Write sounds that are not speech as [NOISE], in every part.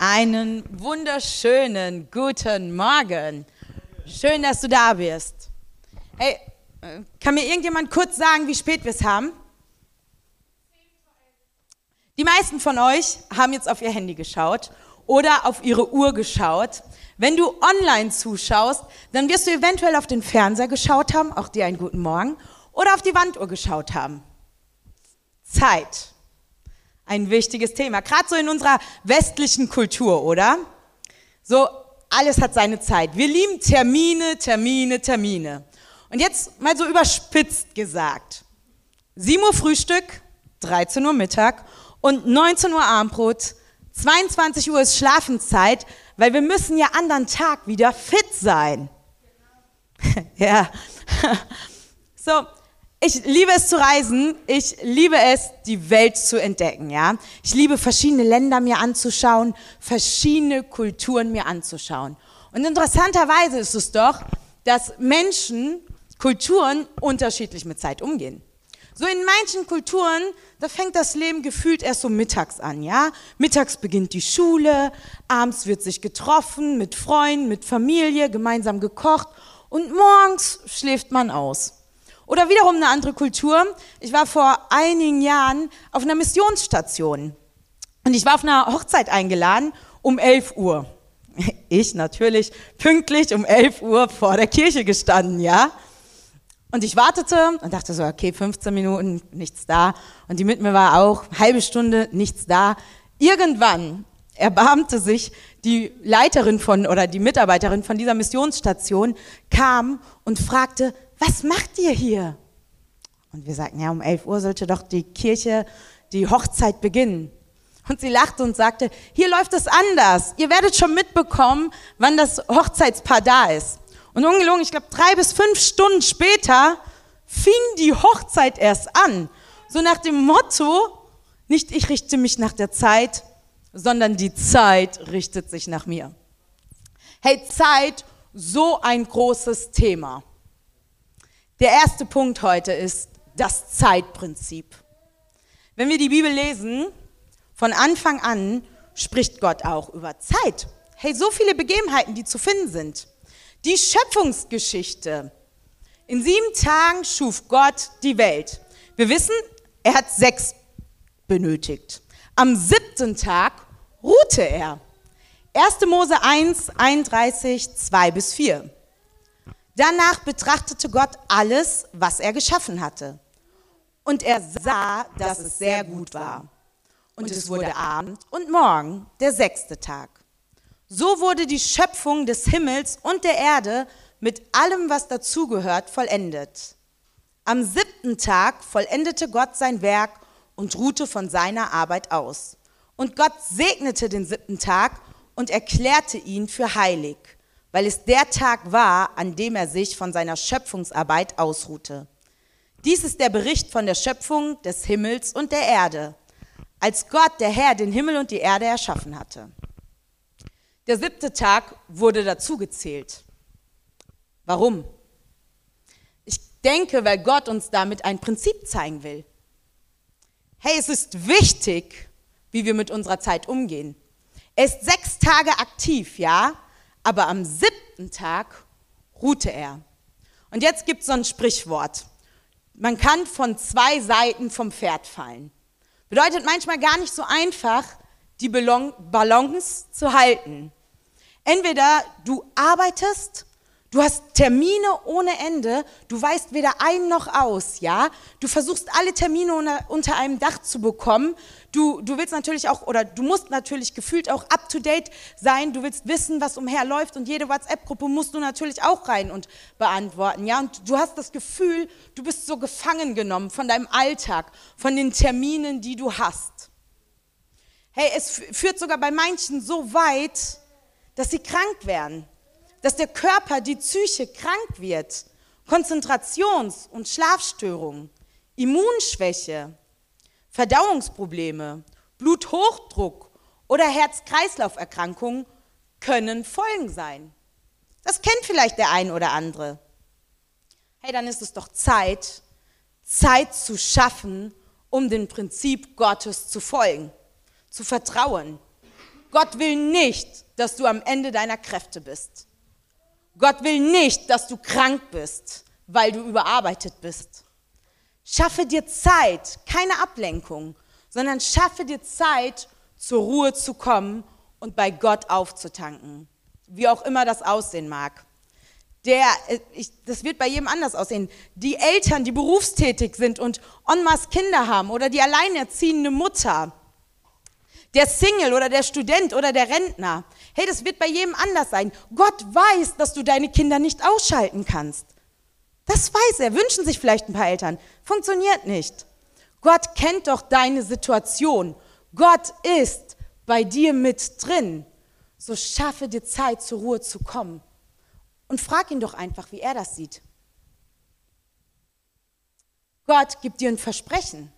Einen wunderschönen guten Morgen. Schön, dass du da bist. Hey, äh, kann mir irgendjemand kurz sagen, wie spät wir es haben? Die meisten von euch haben jetzt auf ihr Handy geschaut oder auf ihre Uhr geschaut. Wenn du online zuschaust, dann wirst du eventuell auf den Fernseher geschaut haben, auch dir einen guten Morgen, oder auf die Wanduhr geschaut haben. Zeit. Ein wichtiges Thema, gerade so in unserer westlichen Kultur, oder? So, alles hat seine Zeit. Wir lieben Termine, Termine, Termine. Und jetzt mal so überspitzt gesagt. 7 Uhr Frühstück, 13 Uhr Mittag und 19 Uhr Abendbrot, 22 Uhr ist Schlafenszeit, weil wir müssen ja anderen Tag wieder fit sein. [LAUGHS] ja. [LAUGHS] so, ich liebe es zu reisen. Ich liebe es, die Welt zu entdecken, ja. Ich liebe verschiedene Länder mir anzuschauen, verschiedene Kulturen mir anzuschauen. Und interessanterweise ist es doch, dass Menschen, Kulturen unterschiedlich mit Zeit umgehen. So in manchen Kulturen, da fängt das Leben gefühlt erst so mittags an, ja? Mittags beginnt die Schule, abends wird sich getroffen mit Freunden, mit Familie, gemeinsam gekocht und morgens schläft man aus. Oder wiederum eine andere Kultur. Ich war vor einigen Jahren auf einer Missionsstation und ich war auf einer Hochzeit eingeladen um 11 Uhr. [LAUGHS] Ich natürlich pünktlich um 11 Uhr vor der Kirche gestanden, ja. Und ich wartete und dachte so, okay, 15 Minuten, nichts da. Und die mit mir war auch, halbe Stunde, nichts da. Irgendwann erbarmte sich die Leiterin von oder die Mitarbeiterin von dieser Missionsstation, kam und fragte, was macht ihr hier? Und wir sagten, ja, um 11 Uhr sollte doch die Kirche, die Hochzeit beginnen. Und sie lachte und sagte, hier läuft es anders. Ihr werdet schon mitbekommen, wann das Hochzeitspaar da ist. Und ungelogen, ich glaube, drei bis fünf Stunden später fing die Hochzeit erst an. So nach dem Motto, nicht ich richte mich nach der Zeit, sondern die Zeit richtet sich nach mir. Hey, Zeit, so ein großes Thema. Der erste Punkt heute ist das Zeitprinzip. Wenn wir die Bibel lesen, von Anfang an spricht Gott auch über Zeit. Hey, so viele Begebenheiten, die zu finden sind. Die Schöpfungsgeschichte. In sieben Tagen schuf Gott die Welt. Wir wissen, er hat sechs benötigt. Am siebten Tag ruhte er. 1. Mose 1, 31, 2 bis 4. Danach betrachtete Gott alles, was er geschaffen hatte. Und er sah, dass es sehr gut war. Und es wurde Abend und Morgen, der sechste Tag. So wurde die Schöpfung des Himmels und der Erde mit allem, was dazugehört, vollendet. Am siebten Tag vollendete Gott sein Werk und ruhte von seiner Arbeit aus. Und Gott segnete den siebten Tag und erklärte ihn für heilig weil es der Tag war, an dem er sich von seiner Schöpfungsarbeit ausruhte. Dies ist der Bericht von der Schöpfung des Himmels und der Erde, als Gott, der Herr, den Himmel und die Erde erschaffen hatte. Der siebte Tag wurde dazugezählt. Warum? Ich denke, weil Gott uns damit ein Prinzip zeigen will. Hey, es ist wichtig, wie wir mit unserer Zeit umgehen. Er ist sechs Tage aktiv, ja, aber am siebten Tag ruhte er. Und jetzt gibt es so ein Sprichwort. Man kann von zwei Seiten vom Pferd fallen. Bedeutet manchmal gar nicht so einfach, die Balance zu halten. Entweder du arbeitest Du hast Termine ohne Ende, du weißt weder ein noch aus, ja? Du versuchst alle Termine unter einem Dach zu bekommen. Du, du willst natürlich auch, oder du musst natürlich gefühlt auch up to date sein. Du willst wissen, was umherläuft und jede WhatsApp-Gruppe musst du natürlich auch rein und beantworten, ja? Und du hast das Gefühl, du bist so gefangen genommen von deinem Alltag, von den Terminen, die du hast. Hey, es führt sogar bei manchen so weit, dass sie krank werden dass der Körper, die Psyche krank wird. Konzentrations- und Schlafstörungen, Immunschwäche, Verdauungsprobleme, Bluthochdruck oder Herz-Kreislauf-Erkrankungen können Folgen sein. Das kennt vielleicht der ein oder andere. Hey, dann ist es doch Zeit, Zeit zu schaffen, um dem Prinzip Gottes zu folgen, zu vertrauen. Gott will nicht, dass du am Ende deiner Kräfte bist. Gott will nicht, dass du krank bist, weil du überarbeitet bist. Schaffe dir Zeit, keine Ablenkung, sondern schaffe dir Zeit, zur Ruhe zu kommen und bei Gott aufzutanken. Wie auch immer das aussehen mag. Der, äh, ich, das wird bei jedem anders aussehen. Die Eltern, die berufstätig sind und en masse Kinder haben oder die alleinerziehende Mutter, der Single oder der Student oder der Rentner. Hey, das wird bei jedem anders sein. Gott weiß, dass du deine Kinder nicht ausschalten kannst. Das weiß er. Wünschen sich vielleicht ein paar Eltern. Funktioniert nicht. Gott kennt doch deine Situation. Gott ist bei dir mit drin. So schaffe dir Zeit, zur Ruhe zu kommen. Und frag ihn doch einfach, wie er das sieht. Gott gibt dir ein Versprechen.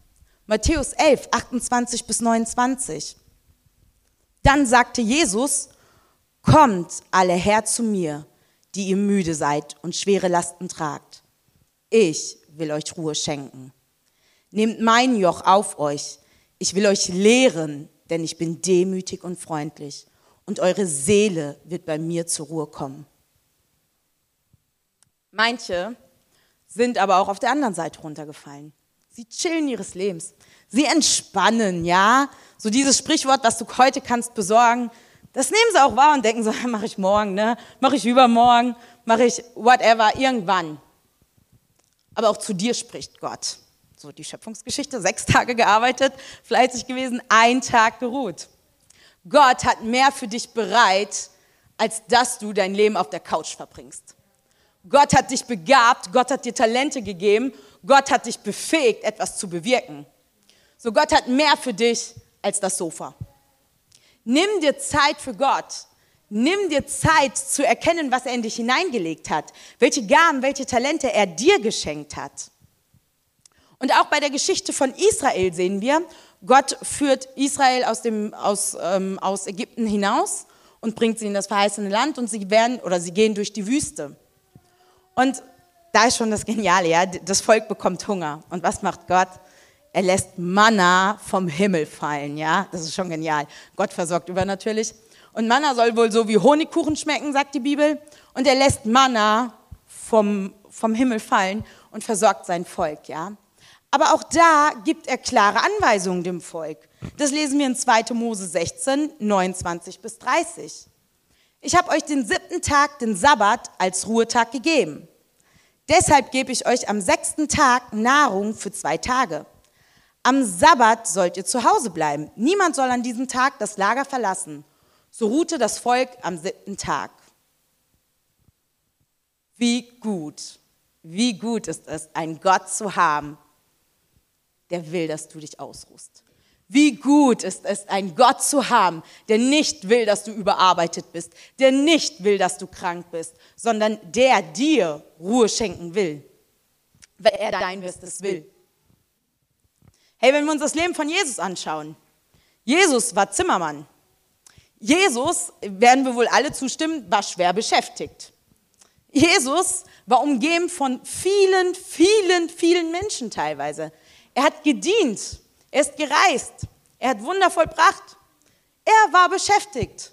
Matthäus 11, 28 bis 29. Dann sagte Jesus, kommt alle her zu mir, die ihr müde seid und schwere Lasten tragt. Ich will euch Ruhe schenken. Nehmt mein Joch auf euch. Ich will euch lehren, denn ich bin demütig und freundlich. Und eure Seele wird bei mir zur Ruhe kommen. Manche sind aber auch auf der anderen Seite runtergefallen. Sie chillen ihres Lebens. Sie entspannen, ja. So dieses Sprichwort, was du heute kannst besorgen, das nehmen sie auch wahr und denken so, [LAUGHS] mache ich morgen, ne? Mache ich übermorgen, mache ich whatever, irgendwann. Aber auch zu dir spricht Gott. So die Schöpfungsgeschichte, sechs Tage gearbeitet, fleißig gewesen, ein Tag geruht. Gott hat mehr für dich bereit, als dass du dein Leben auf der Couch verbringst. Gott hat dich begabt, Gott hat dir Talente gegeben, Gott hat dich befähigt, etwas zu bewirken. So Gott hat mehr für dich als das Sofa. Nimm dir Zeit für Gott. Nimm dir Zeit zu erkennen, was er in dich hineingelegt hat, welche Gaben, welche Talente er dir geschenkt hat. Und auch bei der Geschichte von Israel sehen wir, Gott führt Israel aus, dem, aus, ähm, aus Ägypten hinaus und bringt sie in das verheißene Land und sie werden oder sie gehen durch die Wüste. Und da ist schon das Geniale, ja, das Volk bekommt Hunger. Und was macht Gott? Er lässt Manna vom Himmel fallen, ja, das ist schon genial. Gott versorgt übernatürlich. Und Manna soll wohl so wie Honigkuchen schmecken, sagt die Bibel. Und er lässt Manna vom, vom Himmel fallen und versorgt sein Volk, ja. Aber auch da gibt er klare Anweisungen dem Volk. Das lesen wir in 2. Mose 16, 29 bis 30. Ich habe euch den siebten Tag, den Sabbat, als Ruhetag gegeben. Deshalb gebe ich euch am sechsten Tag Nahrung für zwei Tage. Am Sabbat sollt ihr zu Hause bleiben. Niemand soll an diesem Tag das Lager verlassen. So ruhte das Volk am siebten Tag. Wie gut, wie gut ist es, einen Gott zu haben, der will, dass du dich ausruhst. Wie gut ist es, einen Gott zu haben, der nicht will, dass du überarbeitet bist, der nicht will, dass du krank bist, sondern der dir Ruhe schenken will, weil er dein Bestes will. Hey, wenn wir uns das Leben von Jesus anschauen, Jesus war Zimmermann. Jesus, werden wir wohl alle zustimmen, war schwer beschäftigt. Jesus war umgeben von vielen, vielen, vielen Menschen teilweise. Er hat gedient, er ist gereist, er hat Wunder vollbracht, er war beschäftigt.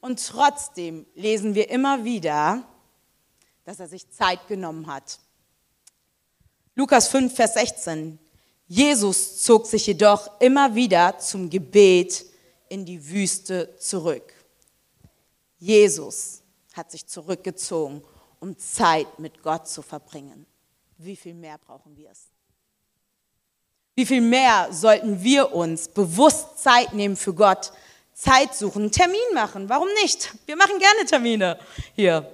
Und trotzdem lesen wir immer wieder, dass er sich Zeit genommen hat. Lukas 5, Vers 16. Jesus zog sich jedoch immer wieder zum Gebet in die Wüste zurück. Jesus hat sich zurückgezogen, um Zeit mit Gott zu verbringen. Wie viel mehr brauchen wir es? Wie viel mehr sollten wir uns bewusst Zeit nehmen für Gott, Zeit suchen, einen Termin machen? Warum nicht? Wir machen gerne Termine hier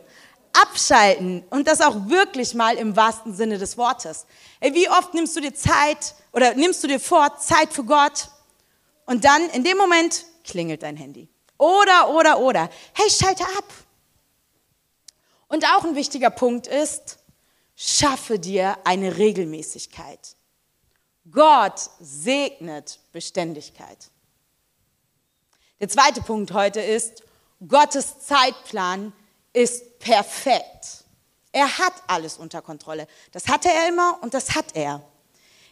abschalten und das auch wirklich mal im wahrsten Sinne des Wortes. Ey, wie oft nimmst du dir Zeit oder nimmst du dir vor, Zeit für Gott und dann in dem Moment klingelt dein Handy. Oder, oder, oder. Hey, schalte ab. Und auch ein wichtiger Punkt ist, schaffe dir eine Regelmäßigkeit. Gott segnet Beständigkeit. Der zweite Punkt heute ist, Gottes Zeitplan ist perfekt. Er hat alles unter Kontrolle. Das hatte er immer und das hat er.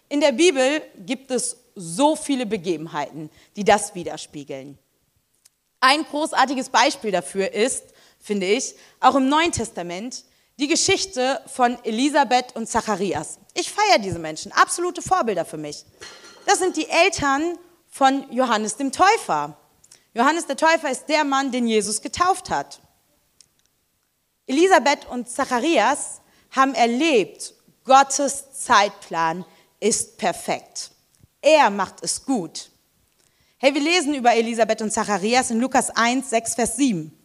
In der Bibel gibt es so viele Begebenheiten, die das widerspiegeln. Ein großartiges Beispiel dafür ist, finde ich, auch im Neuen Testament, die Geschichte von Elisabeth und Zacharias. Ich feiere diese Menschen, absolute Vorbilder für mich. Das sind die Eltern von Johannes dem Täufer. Johannes der Täufer ist der Mann, den Jesus getauft hat. Elisabeth und Zacharias haben erlebt, Gottes Zeitplan ist perfekt. Er macht es gut. Hey, wir lesen über Elisabeth und Zacharias in Lukas 1, 6, Vers 7.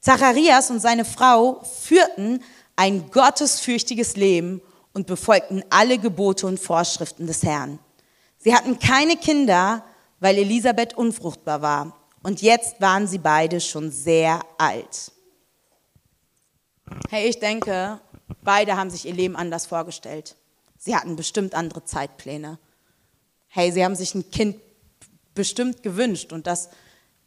Zacharias und seine Frau führten ein gottesfürchtiges Leben und befolgten alle Gebote und Vorschriften des Herrn. Sie hatten keine Kinder, weil Elisabeth unfruchtbar war. Und jetzt waren sie beide schon sehr alt. Hey, ich denke, beide haben sich ihr Leben anders vorgestellt. Sie hatten bestimmt andere Zeitpläne. Hey, sie haben sich ein Kind bestimmt gewünscht und das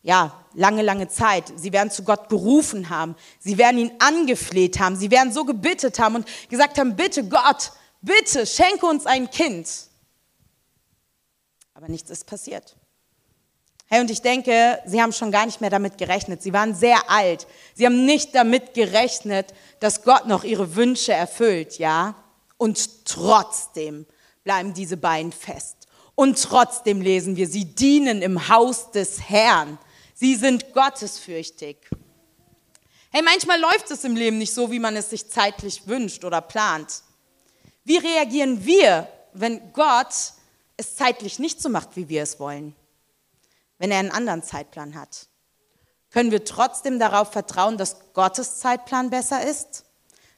ja, lange, lange Zeit. Sie werden zu Gott gerufen haben. Sie werden ihn angefleht haben. Sie werden so gebittet haben und gesagt haben, bitte Gott, bitte schenke uns ein Kind. Aber nichts ist passiert. Hey, und ich denke, sie haben schon gar nicht mehr damit gerechnet. Sie waren sehr alt. Sie haben nicht damit gerechnet, dass Gott noch ihre Wünsche erfüllt, ja? Und trotzdem bleiben diese beiden fest. Und trotzdem lesen wir, sie dienen im Haus des Herrn. Sie sind gottesfürchtig. Hey, manchmal läuft es im Leben nicht so, wie man es sich zeitlich wünscht oder plant. Wie reagieren wir, wenn Gott es zeitlich nicht so macht, wie wir es wollen? Wenn er einen anderen Zeitplan hat? Können wir trotzdem darauf vertrauen, dass Gottes Zeitplan besser ist?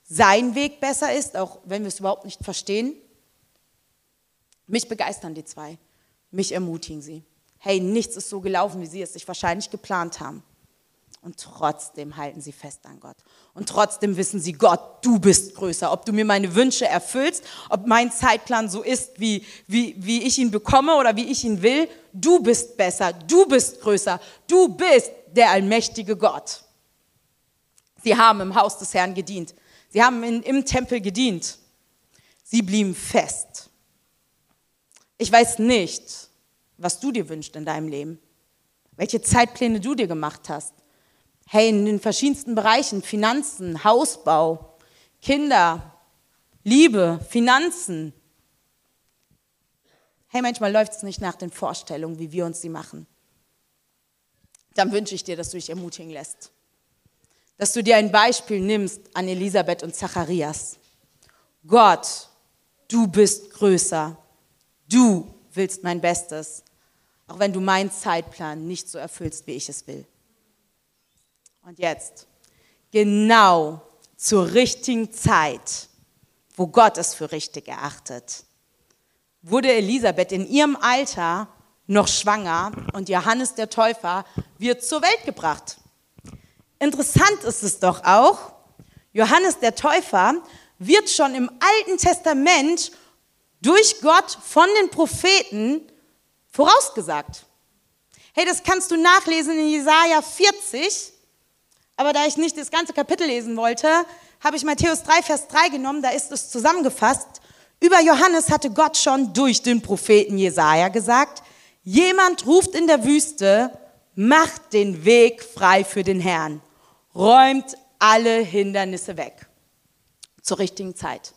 Sein Weg besser ist, auch wenn wir es überhaupt nicht verstehen? Mich begeistern die zwei. Mich ermutigen sie hey, nichts ist so gelaufen, wie sie es sich wahrscheinlich geplant haben. Und trotzdem halten sie fest an Gott. Und trotzdem wissen sie, Gott, du bist größer. Ob du mir meine Wünsche erfüllst, ob mein Zeitplan so ist, wie, wie, wie ich ihn bekomme oder wie ich ihn will, du bist besser, du bist größer, du bist der allmächtige Gott. Sie haben im Haus des Herrn gedient. Sie haben in, im Tempel gedient. Sie blieben fest. Ich weiß nicht, was du dir wünschst in deinem Leben, welche Zeitpläne du dir gemacht hast. Hey, in den verschiedensten Bereichen, Finanzen, Hausbau, Kinder, Liebe, Finanzen. Hey, manchmal läuft es nicht nach den Vorstellungen, wie wir uns sie machen. Dann wünsche ich dir, dass du dich ermutigen lässt. Dass du dir ein Beispiel nimmst an Elisabeth und Zacharias. Gott, du bist größer. Du willst mein Bestes auch wenn du meinen Zeitplan nicht so erfüllst, wie ich es will. Und jetzt, genau zur richtigen Zeit, wo Gott es für richtig erachtet, wurde Elisabeth in ihrem Alter noch schwanger und Johannes der Täufer wird zur Welt gebracht. Interessant ist es doch auch, Johannes der Täufer wird schon im Alten Testament durch Gott von den Propheten vorausgesagt. Hey, das kannst du nachlesen in Jesaja 40. Aber da ich nicht das ganze Kapitel lesen wollte, habe ich Matthäus 3, Vers 3 genommen. Da ist es zusammengefasst. Über Johannes hatte Gott schon durch den Propheten Jesaja gesagt: Jemand ruft in der Wüste, macht den Weg frei für den Herrn, räumt alle Hindernisse weg. Zur richtigen Zeit.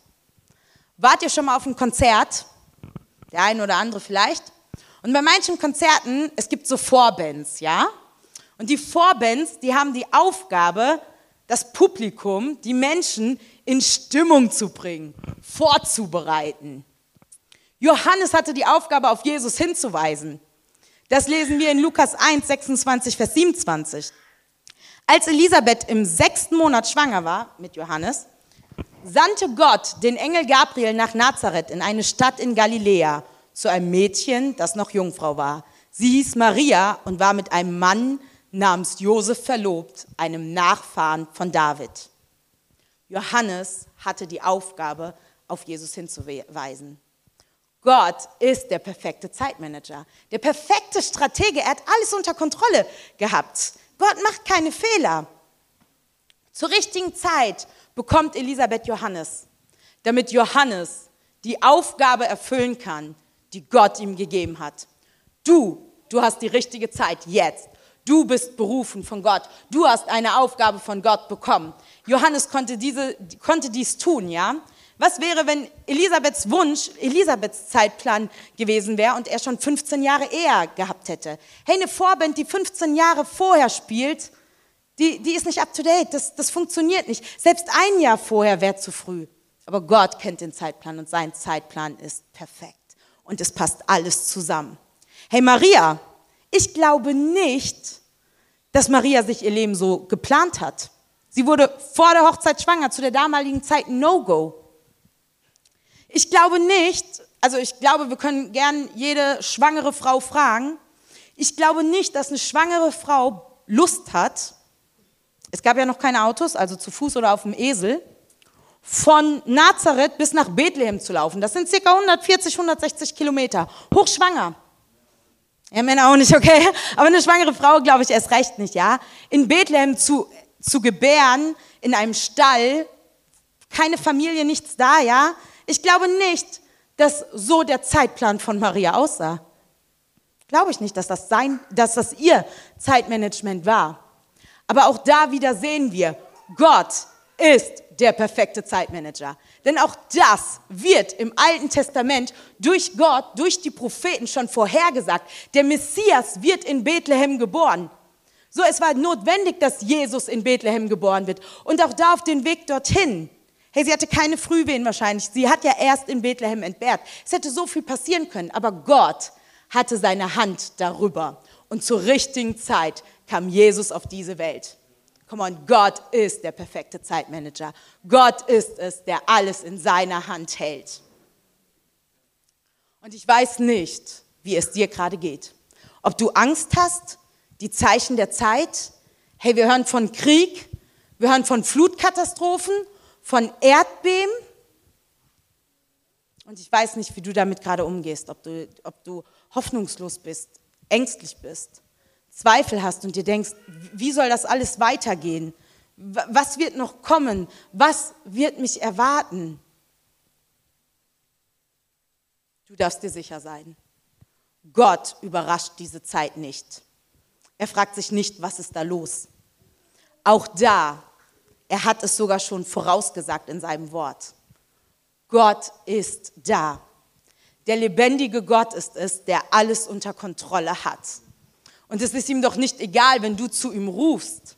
Wart ihr schon mal auf ein Konzert? Der eine oder andere vielleicht. Und bei manchen Konzerten, es gibt so Vorbands, ja? Und die Vorbands, die haben die Aufgabe, das Publikum, die Menschen in Stimmung zu bringen, vorzubereiten. Johannes hatte die Aufgabe, auf Jesus hinzuweisen. Das lesen wir in Lukas 1, 26, Vers 27. Als Elisabeth im sechsten Monat schwanger war mit Johannes, sandte Gott den Engel Gabriel nach Nazareth in eine Stadt in Galiläa zu einem Mädchen, das noch Jungfrau war. Sie hieß Maria und war mit einem Mann namens Josef verlobt, einem Nachfahren von David. Johannes hatte die Aufgabe, auf Jesus hinzuweisen. Gott ist der perfekte Zeitmanager, der perfekte Stratege. Er hat alles unter Kontrolle gehabt. Gott macht keine Fehler. Zur richtigen Zeit bekommt Elisabeth Johannes, damit Johannes die Aufgabe erfüllen kann, die Gott ihm gegeben hat. Du, du hast die richtige Zeit jetzt. Du bist berufen von Gott. Du hast eine Aufgabe von Gott bekommen. Johannes konnte, diese, konnte dies tun, ja? Was wäre, wenn Elisabeths Wunsch, Elisabeths Zeitplan gewesen wäre und er schon 15 Jahre eher gehabt hätte? Hey, eine Vorband, die 15 Jahre vorher spielt, die, die ist nicht up to date. Das, das funktioniert nicht. Selbst ein Jahr vorher wäre zu früh. Aber Gott kennt den Zeitplan und sein Zeitplan ist perfekt. Und es passt alles zusammen. Hey Maria, ich glaube nicht, dass Maria sich ihr Leben so geplant hat. Sie wurde vor der Hochzeit schwanger, zu der damaligen Zeit No-Go. Ich glaube nicht, also ich glaube, wir können gern jede schwangere Frau fragen. Ich glaube nicht, dass eine schwangere Frau Lust hat, es gab ja noch keine Autos, also zu Fuß oder auf dem Esel, von Nazareth bis nach Bethlehem zu laufen. Das sind circa 140, 160 Kilometer. Hochschwanger. Ja, Männer auch nicht, okay? Aber eine schwangere Frau, glaube ich, erst recht nicht, ja? In Bethlehem zu, zu gebären, in einem Stall, keine Familie, nichts da, ja? Ich glaube nicht, dass so der Zeitplan von Maria aussah. Glaube ich nicht, dass das, sein, dass das ihr Zeitmanagement war. Aber auch da wieder sehen wir, Gott ist der perfekte Zeitmanager. Denn auch das wird im Alten Testament durch Gott, durch die Propheten schon vorhergesagt. Der Messias wird in Bethlehem geboren. So, es war notwendig, dass Jesus in Bethlehem geboren wird. Und auch da auf den Weg dorthin. Hey, sie hatte keine Frühwehen wahrscheinlich. Sie hat ja erst in Bethlehem entbehrt. Es hätte so viel passieren können. Aber Gott hatte seine Hand darüber. Und zur richtigen Zeit kam Jesus auf diese Welt. Come on, Gott ist der perfekte Zeitmanager. Gott ist es, der alles in seiner Hand hält. Und ich weiß nicht, wie es dir gerade geht. Ob du Angst hast, die Zeichen der Zeit. Hey, wir hören von Krieg, wir hören von Flutkatastrophen, von Erdbeben. Und ich weiß nicht, wie du damit gerade umgehst, ob du, ob du hoffnungslos bist, ängstlich bist. Zweifel hast und dir denkst, wie soll das alles weitergehen? Was wird noch kommen? Was wird mich erwarten? Du darfst dir sicher sein. Gott überrascht diese Zeit nicht. Er fragt sich nicht, was ist da los. Auch da, er hat es sogar schon vorausgesagt in seinem Wort. Gott ist da. Der lebendige Gott ist es, der alles unter Kontrolle hat. Und es ist ihm doch nicht egal, wenn du zu ihm rufst.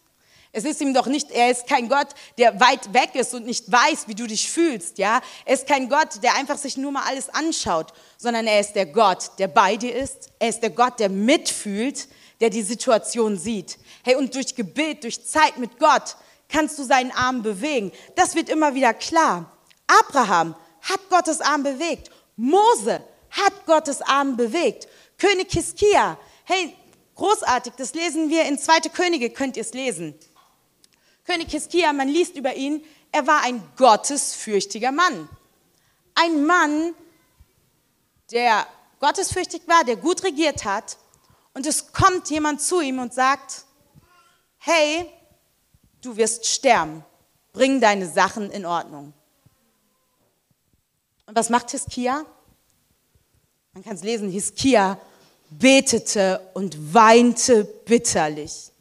Es ist ihm doch nicht, er ist kein Gott, der weit weg ist und nicht weiß, wie du dich fühlst, ja. Er ist kein Gott, der einfach sich nur mal alles anschaut, sondern er ist der Gott, der bei dir ist. Er ist der Gott, der mitfühlt, der die Situation sieht. Hey, und durch Gebet, durch Zeit mit Gott kannst du seinen Arm bewegen. Das wird immer wieder klar. Abraham hat Gottes Arm bewegt. Mose hat Gottes Arm bewegt. König Hiskia, hey, Großartig, das lesen wir in 2. Könige, könnt ihr es lesen. König Hiskia, man liest über ihn, er war ein gottesfürchtiger Mann. Ein Mann, der gottesfürchtig war, der gut regiert hat. Und es kommt jemand zu ihm und sagt, hey, du wirst sterben, bring deine Sachen in Ordnung. Und was macht Hiskia? Man kann es lesen, Hiskia betete und weinte bitterlich.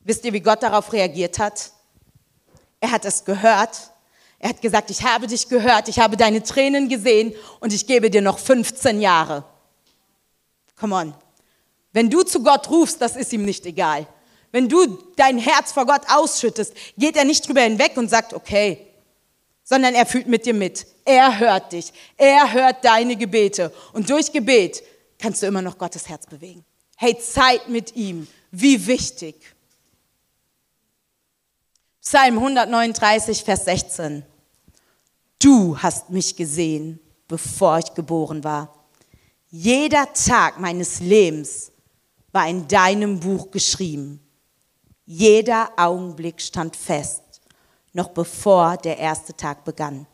Wisst ihr, wie Gott darauf reagiert hat? Er hat es gehört. Er hat gesagt, ich habe dich gehört, ich habe deine Tränen gesehen und ich gebe dir noch 15 Jahre. Come on. Wenn du zu Gott rufst, das ist ihm nicht egal. Wenn du dein Herz vor Gott ausschüttest, geht er nicht drüber hinweg und sagt, okay, sondern er fühlt mit dir mit. Er hört dich. Er hört deine Gebete. Und durch Gebet kannst du immer noch Gottes Herz bewegen. Hey, Zeit mit ihm, wie wichtig. Psalm 139, Vers 16. Du hast mich gesehen, bevor ich geboren war. Jeder Tag meines Lebens war in deinem Buch geschrieben. Jeder Augenblick stand fest, noch bevor der erste Tag begann.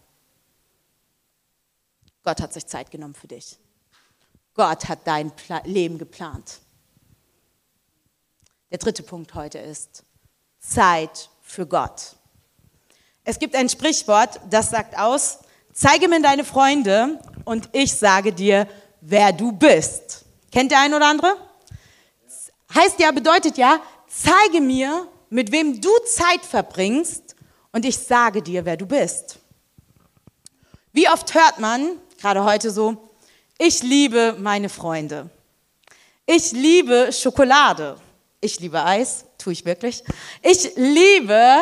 Gott hat sich Zeit genommen für dich. Gott hat dein Leben geplant. Der dritte Punkt heute ist Zeit für Gott. Es gibt ein Sprichwort, das sagt aus, zeige mir deine Freunde und ich sage dir, wer du bist. Kennt der ein oder andere? heißt ja, bedeutet ja, zeige mir, mit wem du Zeit verbringst und ich sage dir, wer du bist. Wie oft hört man, gerade heute so, ich liebe meine Freunde. Ich liebe Schokolade. Ich liebe Eis, tue ich wirklich. Ich liebe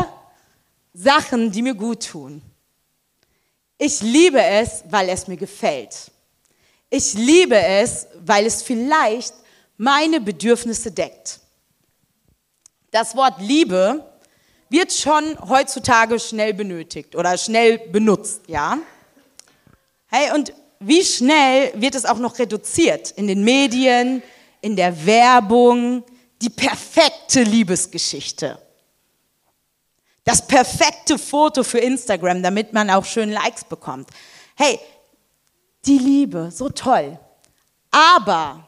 Sachen, die mir gut tun. Ich liebe es, weil es mir gefällt. Ich liebe es, weil es vielleicht meine Bedürfnisse deckt. Das Wort Liebe wird schon heutzutage schnell benötigt oder schnell benutzt, ja? Hey, und wie schnell wird es auch noch reduziert in den Medien, in der Werbung, die perfekte Liebesgeschichte. Das perfekte Foto für Instagram, damit man auch schön Likes bekommt. Hey, die Liebe, so toll. Aber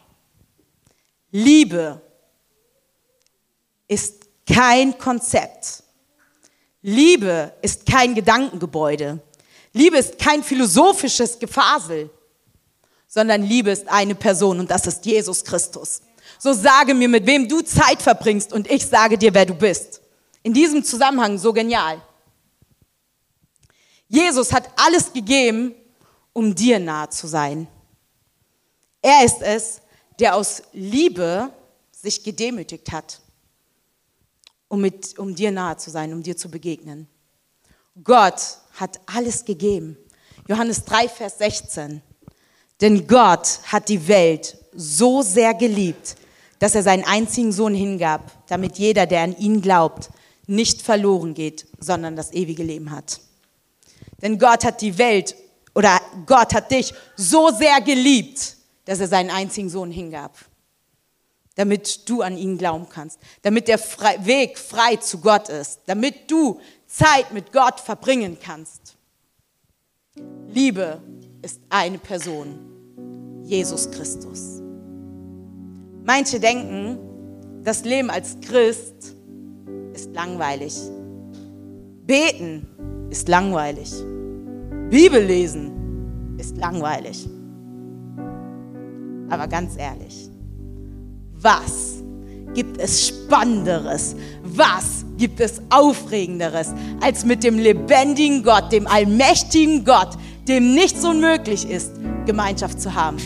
Liebe ist kein Konzept. Liebe ist kein Gedankengebäude. Liebe ist kein philosophisches Gefasel, sondern Liebe ist eine Person und das ist Jesus Christus. So sage mir, mit wem du Zeit verbringst und ich sage dir, wer du bist. In diesem Zusammenhang so genial. Jesus hat alles gegeben, um dir nahe zu sein. Er ist es, der aus Liebe sich gedemütigt hat, um, mit, um dir nahe zu sein, um dir zu begegnen. Gott hat alles gegeben. Johannes 3, Vers 16. Denn Gott hat die Welt so sehr geliebt, dass er seinen einzigen Sohn hingab, damit jeder, der an ihn glaubt, nicht verloren geht, sondern das ewige Leben hat. Denn Gott hat die Welt oder Gott hat dich so sehr geliebt, dass er seinen einzigen Sohn hingab, damit du an ihn glauben kannst, damit der Weg frei zu Gott ist, damit du Zeit mit Gott verbringen kannst. Liebe ist eine Person, Jesus Christus. Manche denken, das Leben als Christ ist langweilig. Beten ist langweilig. Bibel lesen ist langweilig. Aber ganz ehrlich, was gibt es Spannenderes? Was gibt es Aufregenderes, als mit dem lebendigen Gott, dem allmächtigen Gott, dem nichts unmöglich ist, Gemeinschaft zu haben,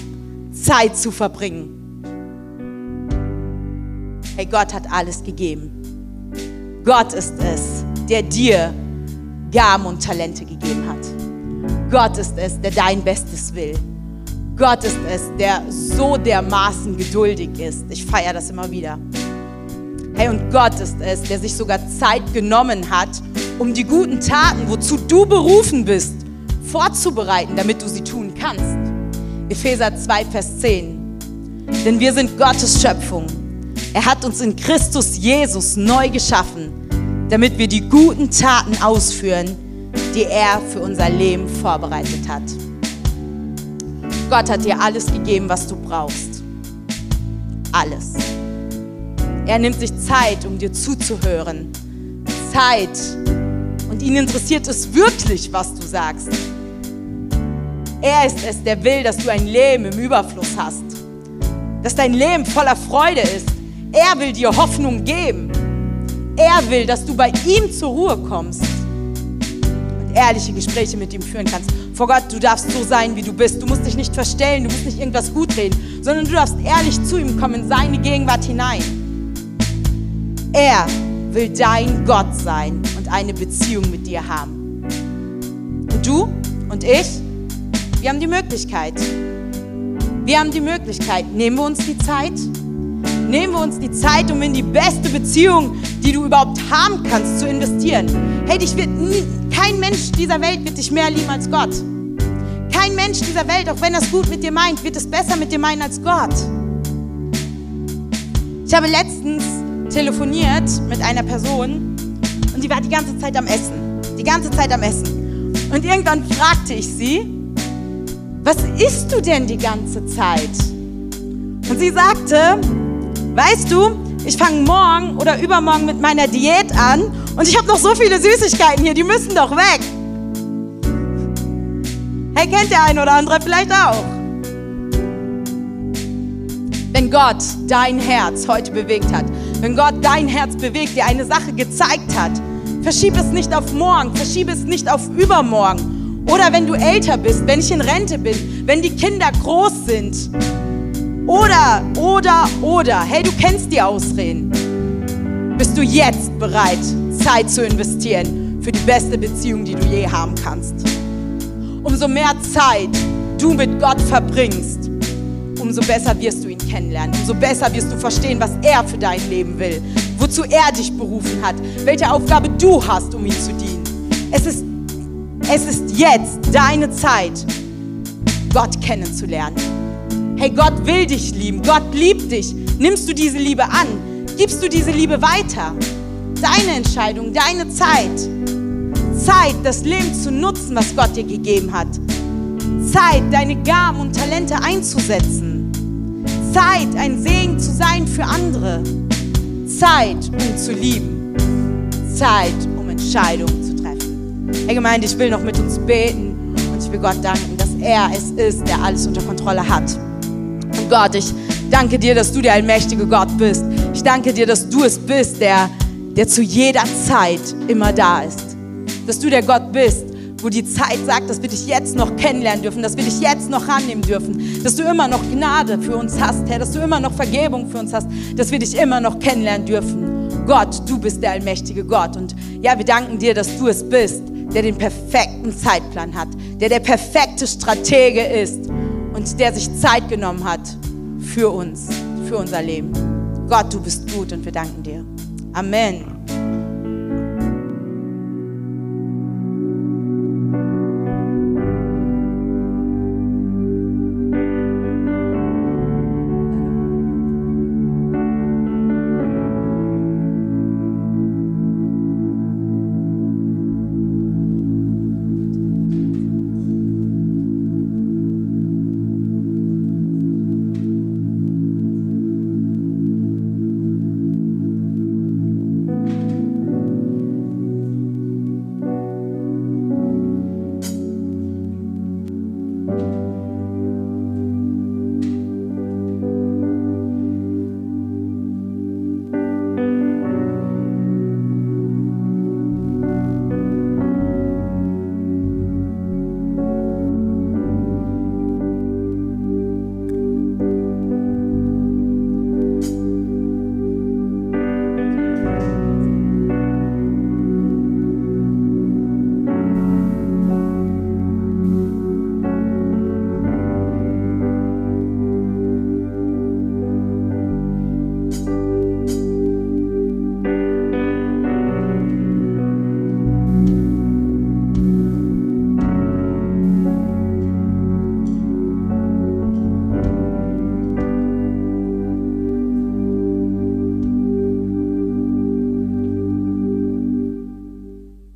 Zeit zu verbringen? Hey, Gott hat alles gegeben. Gott ist es, der dir Gaben und Talente gegeben hat. Gott ist es, der dein Bestes will. Gott ist es, der so dermaßen geduldig ist. Ich feiere das immer wieder. Hey, und Gott ist es, der sich sogar Zeit genommen hat, um die guten Taten, wozu du berufen bist, vorzubereiten, damit du sie tun kannst. Epheser 2, Vers 10. Denn wir sind Gottes Schöpfung er hat uns in Christus Jesus neu geschaffen, damit wir die guten Taten ausführen, die er für unser Leben vorbereitet hat. Gott hat dir alles gegeben, was du brauchst. Alles. Er nimmt sich Zeit, um dir zuzuhören. Zeit. Und ihn interessiert es wirklich, was du sagst. Er ist es, der will, dass du ein Leben im Überfluss hast. Dass dein Leben voller Freude ist. Er will dir Hoffnung geben. Er will, dass du bei ihm zur Ruhe kommst und ehrliche Gespräche mit ihm führen kannst. Vor Gott, du darfst so sein, wie du bist. Du musst dich nicht verstellen, du musst nicht irgendwas gut reden, sondern du darfst ehrlich zu ihm kommen, in seine Gegenwart hinein. Er will dein Gott sein und eine Beziehung mit dir haben. Und du und ich, wir haben die Möglichkeit. Wir haben die Möglichkeit. Nehmen wir uns die Zeit? nehmen wir uns die Zeit, um in die beste Beziehung, die du überhaupt haben kannst, zu investieren. Hey, dich wird nie, kein Mensch dieser Welt wird dich mehr lieben als Gott. Kein Mensch dieser Welt, auch wenn er es gut mit dir meint, wird es besser mit dir meinen als Gott. Ich habe letztens telefoniert mit einer Person und die war die ganze Zeit am Essen. Die ganze Zeit am Essen. Und irgendwann fragte ich sie, was isst du denn die ganze Zeit? Und sie sagte, Weißt du, ich fange morgen oder übermorgen mit meiner Diät an und ich habe noch so viele Süßigkeiten hier, die müssen doch weg. Hey, kennt der ein oder andere vielleicht auch? Wenn Gott dein Herz heute bewegt hat, wenn Gott dein Herz bewegt, dir eine Sache gezeigt hat, verschieb es nicht auf morgen, verschieb es nicht auf übermorgen. Oder wenn du älter bist, wenn ich in Rente bin, wenn die Kinder groß sind. Oder, oder, oder. Hey, du kennst die Ausreden. Bist du jetzt bereit, Zeit zu investieren für die beste Beziehung, die du je haben kannst? Umso mehr Zeit du mit Gott verbringst, umso besser wirst du kennenlernen. Umso besser wirst du verstehen, was er für dein Leben will, wozu er dich berufen hat, welche Aufgabe du hast, um ihm zu dienen. Es ist, es ist jetzt deine Zeit, Gott kennenzulernen. Hey, Gott will dich lieben. Gott liebt dich. Nimmst du diese Liebe an? Gibst du diese Liebe weiter? Deine Entscheidung, deine Zeit. Zeit, das Leben zu nutzen, was Gott dir gegeben hat. Zeit, deine Gaben und Talente einzusetzen. Zeit, ein Segen zu sein für andere. Zeit, um zu lieben. Zeit, um Entscheidungen zu treffen. Hey Gemeinde, ich will noch mit uns beten und ich will Gott danken, dass er es ist, der alles unter Kontrolle hat. Und Gott, ich danke dir, dass du der allmächtige Gott bist. Ich danke dir, dass du es bist, der, der zu jeder Zeit immer da ist. Dass du der Gott bist, wo die Zeit sagt, dass wir dich jetzt noch kennenlernen dürfen, dass wir dich jetzt noch annehmen dürfen, dass du immer noch Gnade für uns hast, Herr, dass du immer noch Vergebung für uns hast, dass wir dich immer noch kennenlernen dürfen. Gott, du bist der allmächtige Gott. Und ja, wir danken dir, dass du es bist, der den perfekten Zeitplan hat, der der perfekte Stratege ist und der sich Zeit genommen hat für uns, für unser Leben. Gott, du bist gut und wir danken dir. Amen.